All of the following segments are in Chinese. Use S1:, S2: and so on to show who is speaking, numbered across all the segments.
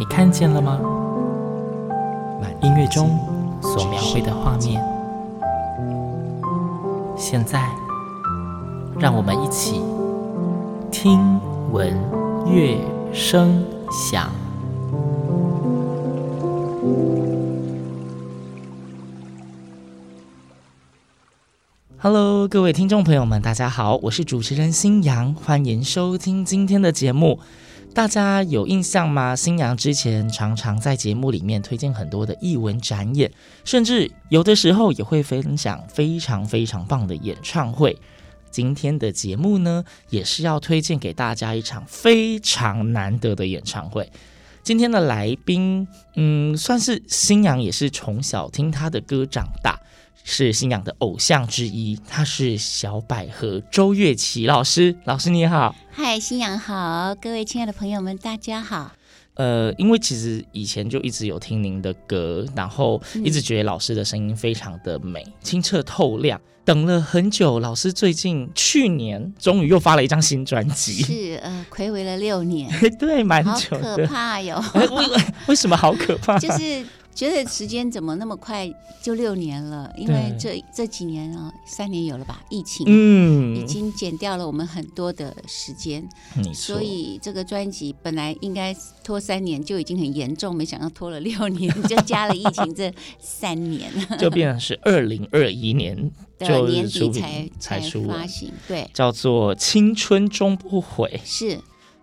S1: 你看见了吗？音乐中所描绘的画面，现在让我们一起听闻乐声响。Hello，各位听众朋友们，大家好，我是主持人新阳，欢迎收听今天的节目。大家有印象吗？新娘之前常常在节目里面推荐很多的艺文展演，甚至有的时候也会分享非常非常棒的演唱会。今天的节目呢，也是要推荐给大家一场非常难得的演唱会。今天的来宾，嗯，算是新娘也是从小听他的歌长大。是星洋的偶像之一，他是小百合周月琪老师。老师你好，
S2: 嗨，星洋好，各位亲爱的朋友们，大家好。
S1: 呃，因为其实以前就一直有听您的歌，然后一直觉得老师的声音非常的美，嗯、清澈透亮。等了很久，老师最近去年终于又发了一张新专辑，
S2: 是呃，暌违了六年，
S1: 对，蛮久的，
S2: 好可怕哟。
S1: 为为什么好可怕？
S2: 就是。觉得时间怎么那么快就六年了？因为这这几年啊，三年有了吧？疫情，嗯，已经减掉了我们很多的时间，所以这个专辑本来应该拖三年就已经很严重，没想到拖了六年，就加了疫情这三年，
S1: 就变成是二零二一年
S2: 的年底才才出发行，对，
S1: 叫做《青春终不悔》。
S2: 是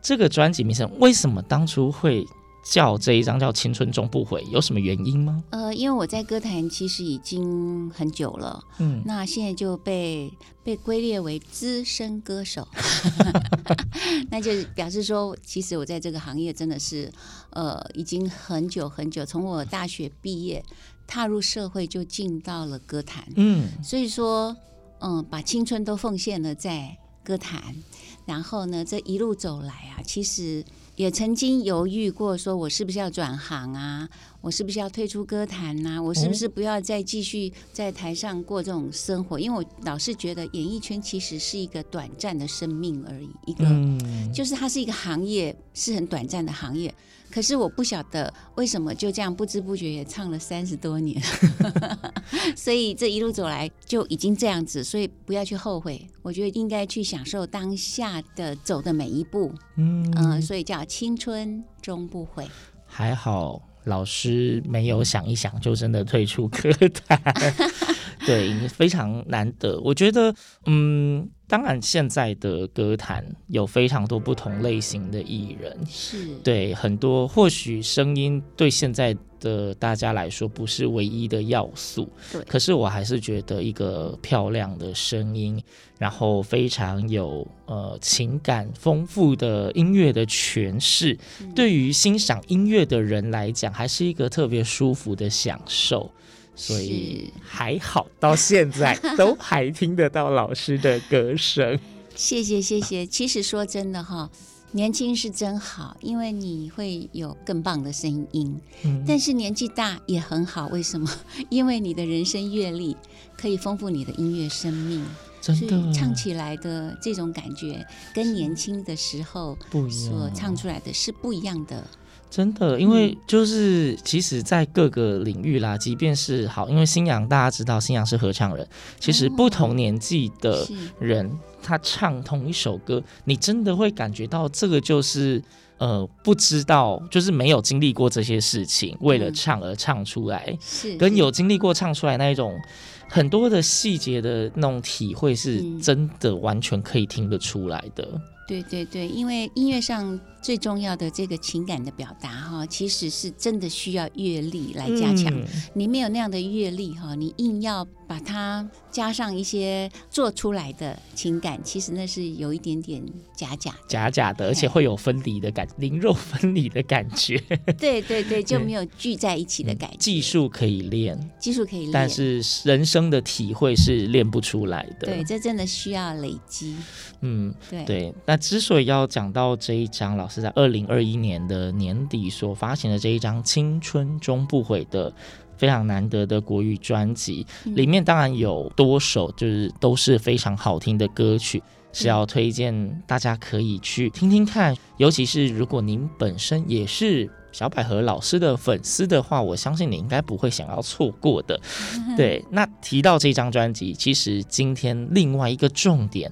S1: 这个专辑名称，为什么当初会？叫这一张叫《青春终不悔》，有什么原因吗？
S2: 呃，因为我在歌坛其实已经很久了，嗯，那现在就被被归列为资深歌手，那就表示说，其实我在这个行业真的是呃已经很久很久，从我大学毕业踏入社会就进到了歌坛，嗯，所以说，嗯、呃，把青春都奉献了在歌坛，然后呢，这一路走来啊，其实。也曾经犹豫过，说我是不是要转行啊？我是不是要退出歌坛呐、啊？我是不是不要再继续在台上过这种生活？因为我老是觉得演艺圈其实是一个短暂的生命而已，一个就是它是一个行业，是很短暂的行业。可是我不晓得为什么就这样不知不觉也唱了三十多年，所以这一路走来就已经这样子，所以不要去后悔。我觉得应该去享受当下的走的每一步，嗯、呃，所以叫青春终不悔。
S1: 还好老师没有想一想就真的退出歌坛，对，非常难得。我觉得，嗯。当然，现在的歌坛有非常多不同类型的艺人，
S2: 是
S1: 对很多或许声音对现在的大家来说不是唯一的要素，
S2: 对。
S1: 可是我还是觉得一个漂亮的声音，然后非常有呃情感丰富的音乐的诠释，嗯，对于欣赏音乐的人来讲，还是一个特别舒服的享受。所以还好，到现在都还听得到老师的歌声。
S2: 谢谢谢谢。其实说真的哈，年轻是真好，因为你会有更棒的声音。嗯。但是年纪大也很好，为什么？因为你的人生阅历可以丰富你的音乐生命。
S1: 真的。所以
S2: 唱起来的这种感觉，跟年轻的时候所唱出来的是不一样的。
S1: 真的，因为就是其实，在各个领域啦，即便是好，因为新阳大家知道，新阳是合唱人，其实不同年纪的人，他唱同一首歌，你真的会感觉到这个就是呃，不知道，就是没有经历过这些事情，为了唱而唱出来，是跟有经历过唱出来那一种很多的细节的那种体会，是真的完全可以听得出来的。
S2: 对对对，因为音乐上最重要的这个情感的表达哈，其实是真的需要阅历来加强。嗯、你没有那样的阅历哈，你硬要把它加上一些做出来的情感，其实那是有一点点假假
S1: 假假的，而且会有分离的感，灵肉分离的感觉。
S2: 对对对，就没有聚在一起的感觉。
S1: 技术可以练，
S2: 技术可以练，
S1: 但是人生的体会是练不出来的。
S2: 对，这真的需要累积。
S1: 嗯，对对。那之所以要讲到这一张，老师在二零二一年的年底所发行的这一张《青春终不悔》的非常难得的国语专辑，里面当然有多首就是都是非常好听的歌曲，是要推荐大家可以去听听看。尤其是如果您本身也是小百合老师的粉丝的话，我相信你应该不会想要错过的。对，那提到这张专辑，其实今天另外一个重点。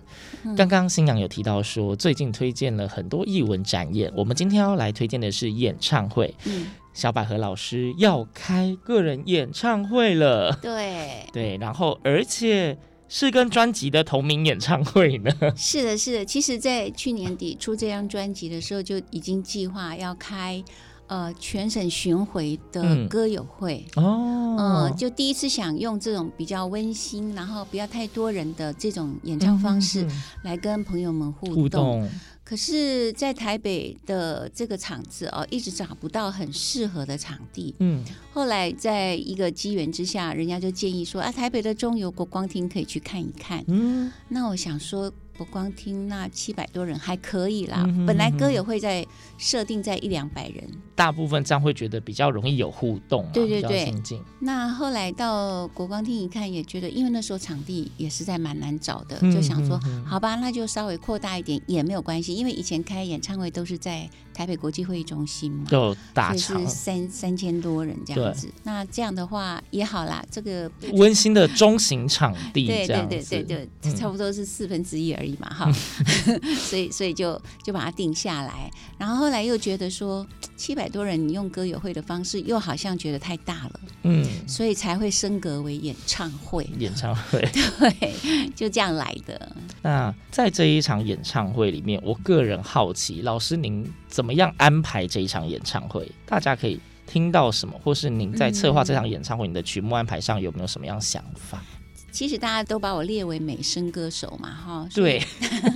S1: 刚刚新娘有提到说，最近推荐了很多艺文展演，我们今天要来推荐的是演唱会。嗯，小百合老师要开个人演唱会了。
S2: 对
S1: 对，然后而且是跟专辑的同名演唱会呢。
S2: 是的，是的。其实，在去年底出这张专辑的时候，就已经计划要开。呃，全省巡回的歌友会、嗯、哦，呃，就第一次想用这种比较温馨，然后不要太多人的这种演唱方式来跟朋友们互动。互动。可是，在台北的这个场子哦，一直找不到很适合的场地。嗯，后来在一个机缘之下，人家就建议说啊，台北的中油国光厅可以去看一看。嗯，那我想说。不光听那七百多人还可以啦，嗯、哼哼，本来歌友会在设定在一两百人，
S1: 大部分这样会觉得比较容易有互动，啊，
S2: 对对对。那后来到国光厅一看，也觉得因为那时候场地也实在蛮难找的，嗯、哼哼，就想说好吧，那就稍微扩大一点也没有关系，因为以前开演唱会都是在台北国际会议中心嘛，
S1: 就大场，
S2: 是三三千多人这样子。那这样的话也好啦，这个
S1: 温馨的中型场地，
S2: 对对对对对，嗯、差不多是四分之一而已。嘛哈，所以所以就就把它定下来，然后后来又觉得说七百多人，你用歌友会的方式，又好像觉得太大了，嗯，所以才会升格为演唱会。
S1: 演唱会，
S2: 对，就这样来的。
S1: 那在这一场演唱会里面，我个人好奇，老师您怎么样安排这一场演唱会？大家可以听到什么，或是您在策划这场演唱会，你的曲目安排上有没有什么样想法？
S2: 其实大家都把我列为美声歌手嘛，哈。
S1: 对。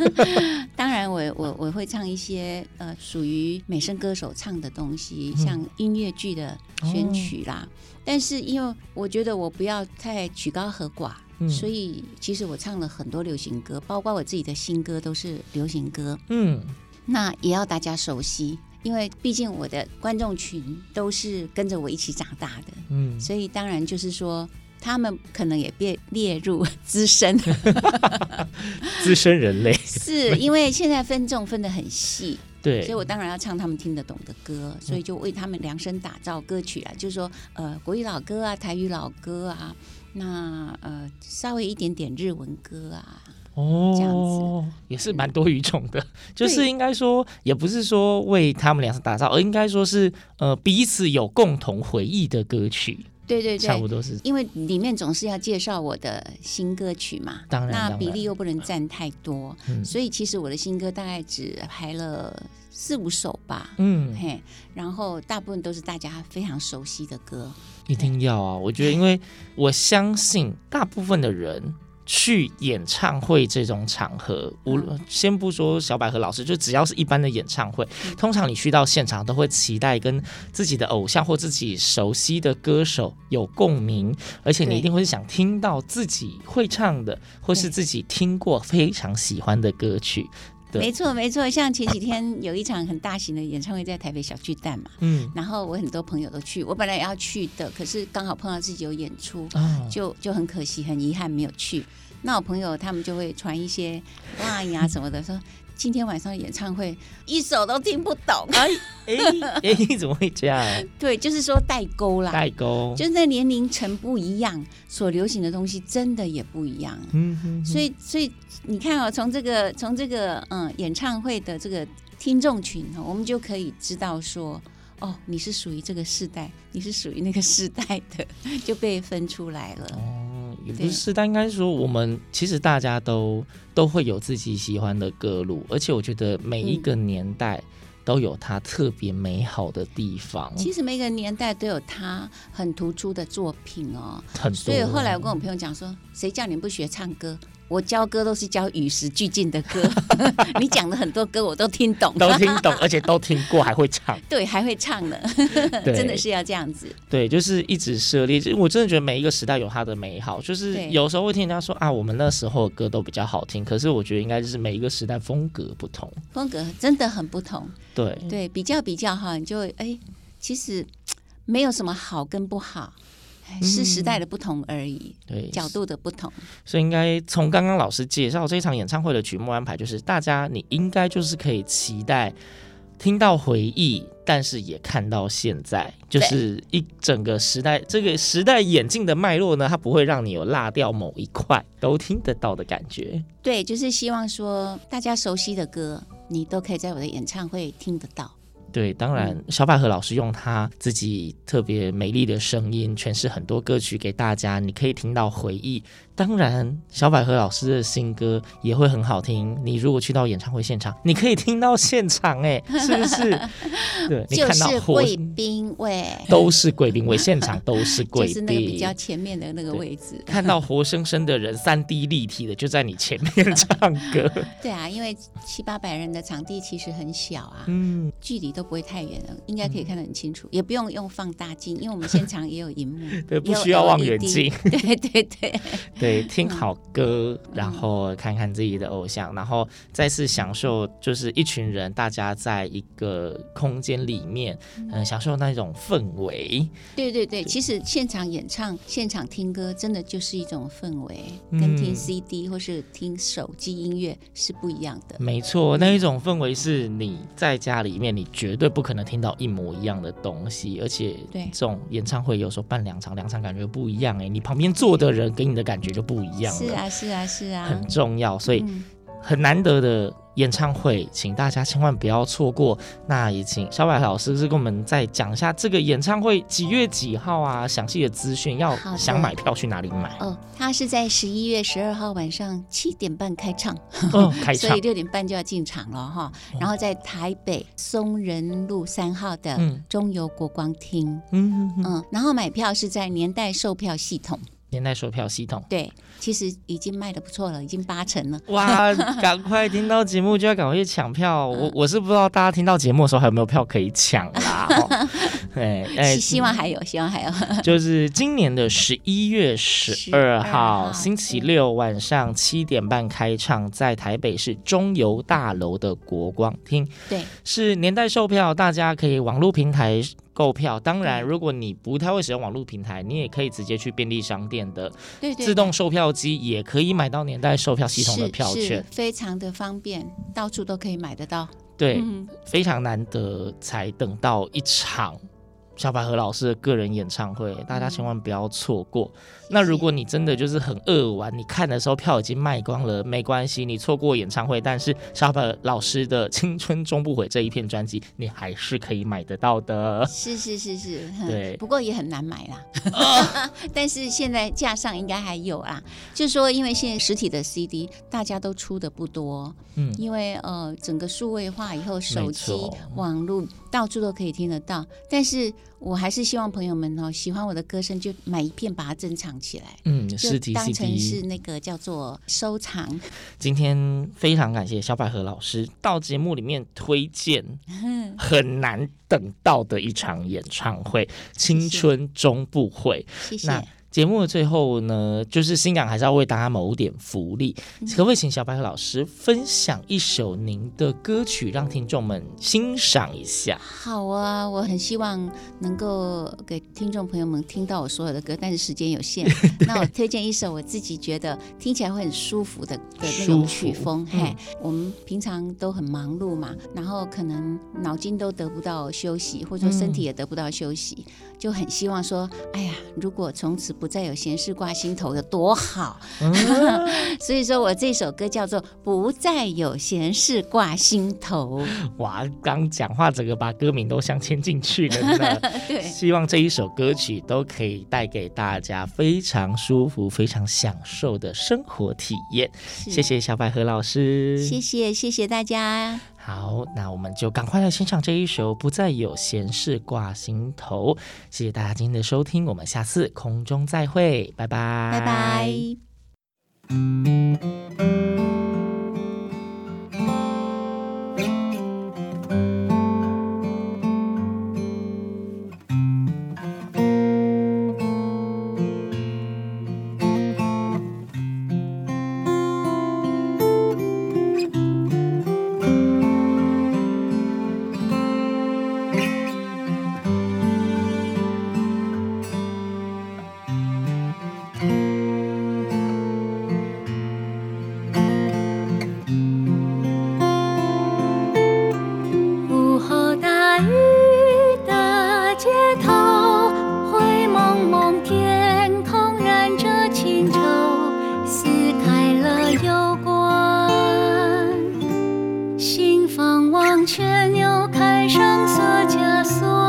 S2: 当然我，我我我会唱一些呃属于美声歌手唱的东西，嗯、像音乐剧的选曲啦。哦、但是因为我觉得我不要太曲高和寡，嗯、所以其实我唱了很多流行歌，包括我自己的新歌都是流行歌。嗯。那也要大家熟悉，因为毕竟我的观众群都是跟着我一起长大的。嗯。所以当然就是说。他们可能也被列入资深，
S1: 资深人类，
S2: 是因为现在分众分得很细，
S1: 对，
S2: 所以我当然要唱他们听得懂的歌，所以就为他们量身打造歌曲啊，就是说呃国语老歌啊，台语老歌啊，那呃稍微一点点日文歌啊，哦，这样子。
S1: 也是蛮多语种的，就是应该说也不是说为他们量身打造，而应该说是呃彼此有共同回忆的歌曲。
S2: 对对对，
S1: 差不多是，
S2: 因为里面总是要介绍我的新歌曲嘛，
S1: 当然，
S2: 那比例又不能占太多，嗯、所以其实我的新歌大概只排了四五首吧，嗯。嘿，然后大部分都是大家非常熟悉的歌，
S1: 一定要啊，我觉得，因为我相信大部分的人。去演唱会这种场合，无论先不说小百合老师，就只要是一般的演唱会，通常你去到现场都会期待跟自己的偶像或自己熟悉的歌手有共鸣，而且你一定会想听到自己会唱的，或是自己听过非常喜欢的歌曲。
S2: 没错，没错。像前几天有一场很大型的演唱会在台北小巨蛋嘛，嗯，然后我很多朋友都去，我本来也要去的，可是刚好碰到自己有演出，哦、就就很可惜，很遗憾没有去。那我朋友他们就会传一些 line 呀什么的，说今天晚上演唱会一首都听不懂。哎哎
S1: 哎，你怎么会这样？
S2: 对，就是说代沟啦，
S1: 代沟，
S2: 就是那年龄层不一样，所流行的东西真的也不一样。嗯哼，所以所以你看哦，从这个从这个嗯演唱会的这个听众群，我们就可以知道说，哦，你是属于这个世代，你是属于那个世代的，就被分出来了。哦
S1: 也不是，但应该说我们其实大家都都会有自己喜欢的歌路，而且我觉得每一个年代。嗯都有它特别美好的地方。
S2: 其实每个年代都有它很突出的作品哦。
S1: 很多。
S2: 所以后来我跟我朋友讲说，谁叫你不学唱歌？我教歌都是教与时俱进的歌，你讲的很多歌我都听懂，
S1: 都听懂，而且都听过，还会唱。
S2: 对，还会唱呢，真的是要这样子。
S1: 对，就是一直涉猎。我真的觉得每一个时代有它的美好。就是有时候会听人家说啊，我们那时候的歌都比较好听。可是我觉得应该就是每一个时代风格不同，
S2: 风格真的很不同。
S1: 对
S2: 对，比较比较哈，你就哎，其实没有什么好跟不好。是时代的不同而已，嗯、对，角度的不同，
S1: 所以应该从刚刚老师介绍这一场演唱会的曲目安排，就是大家你应该就是可以期待听到回忆，但是也看到现在，就是一整个时代这个时代演进的脉络呢，它不会让你有落掉某一块，都听得到的感觉。
S2: 对，就是希望说大家熟悉的歌，你都可以在我的演唱会听得到。
S1: 对，当然，小百合老师用他自己特别美丽的声音诠释很多歌曲给大家，你可以听到回忆。当然，小百合老师的新歌也会很好听。你如果去到演唱会现场，你可以听到现场，哎，是不是？对，你看到
S2: 贵宾位，
S1: 都是贵宾位，现场都是贵宾，
S2: 就是那个比较前面的那个位置，
S1: 看到活生生的人，三 D 立体的就在你前面唱歌。
S2: 对啊，因为七八百人的场地其实很小啊，嗯，距离都不会太远了，应该可以看得很清楚，嗯、也不用用放大镜，因为我们现场也有荧幕，
S1: 对，不需要望远镜，
S2: 对 对对。
S1: 对，听好歌，然后看看自己的偶像，然后再次享受，就是一群人大家在一个空间里面，嗯，享受那种氛围。
S2: 对对对，其实现场演唱、现场听歌，真的就是一种氛围，跟听 CD 或是听手机音乐是不一样的。
S1: 没错，那一种氛围是你在家里面，你绝对不可能听到一模一样的东西，而且这种演唱会有时候办两场，两场感觉不一样哎，你旁边坐的人给你的感觉。就不一样了，
S2: 是啊，是啊，是啊，
S1: 很重要，所以很难得的演唱会，请大家千万不要错过。那也请小百合老师是跟我们再讲一下这个演唱会几月几号啊？详细的资讯，要想买票去哪里买？
S2: 哦，他是在十一月十二号晚上七点半开唱，
S1: 哦，开唱，
S2: 所以六点半就要进场了哈。然后在台北松仁路三号的中油国光厅，嗯嗯嗯，然后买票是在年代售票系统。
S1: 年代售票系统，
S2: 对，其实已经卖的不错了，已经八成了。
S1: 哇，赶快听到节目就要赶快去抢票。我我是不知道大家听到节目的时候还有没有票可以抢啦。对，哎，
S2: 希望还有，希望还有。
S1: 就是今年的十一月十二号星期六晚上七点半开唱，在台北市中油大楼的国光厅。
S2: 对，
S1: 是年代售票，大家可以网络平台。购票，当然，如果你不太会使用网络平台，你也可以直接去便利商店的自动售票机，也可以买到年代售票系统的票券，
S2: 非常的方便，到处都可以买得到。
S1: 对，嗯、非常难得才等到一场。小百合老师的个人演唱会，大家千万不要错过。嗯、那如果你真的就是很饿玩，你看的时候票已经卖光了，没关系，你错过演唱会，但是小百合老师的《青春终不悔》这一片专辑，你还是可以买得到的。
S2: 是是是是，
S1: 对，
S2: 不过也很难买啦。但是现在架上应该还有啊，就是说，因为现在实体的 CD 大家都出的不多，嗯，因为呃整个数位化以后，手机、网络到处都可以听得到，但是。我还是希望朋友们哦，喜欢我的歌声就买一片，把它珍藏起来。
S1: 嗯，实体 CD
S2: 当成是那个叫做收藏。
S1: 今天非常感谢小百合老师到节目里面推荐 很难等到的一场演唱会，《青春终不悔》。
S2: 谢谢。
S1: 节目的最后呢，就是新港还是要为大家谋点福利，可不可以请小百合老师分享一首您的歌曲，让听众们欣赏一下？
S2: 好啊，我很希望能够给听众朋友们听到我所有的歌，但是时间有限，那我推荐一首我自己觉得听起来会很舒服的的那种曲风。嗯、嘿，我们平常都很忙碌嘛，然后可能脑筋都得不到休息，或者说身体也得不到休息。嗯
S3: 就很希望说，哎呀，如果从此不再有闲事挂心头，有多好。嗯、所以说我这首歌叫做《不再有闲事挂心头》。
S1: 哇，刚讲话整个把歌名都镶嵌进去了呢。对，希望这一首歌曲都可以带给大家非常舒服、非常享受的生活体验。谢谢小百合老师，
S3: 谢谢谢谢大家。
S1: 好，那我们就赶快来欣赏这一首《不再有闲事挂心头》。谢谢大家今天的收听，我们下次空中再会，拜拜，
S3: 拜拜。
S2: 心房忘却牛开上锁枷锁。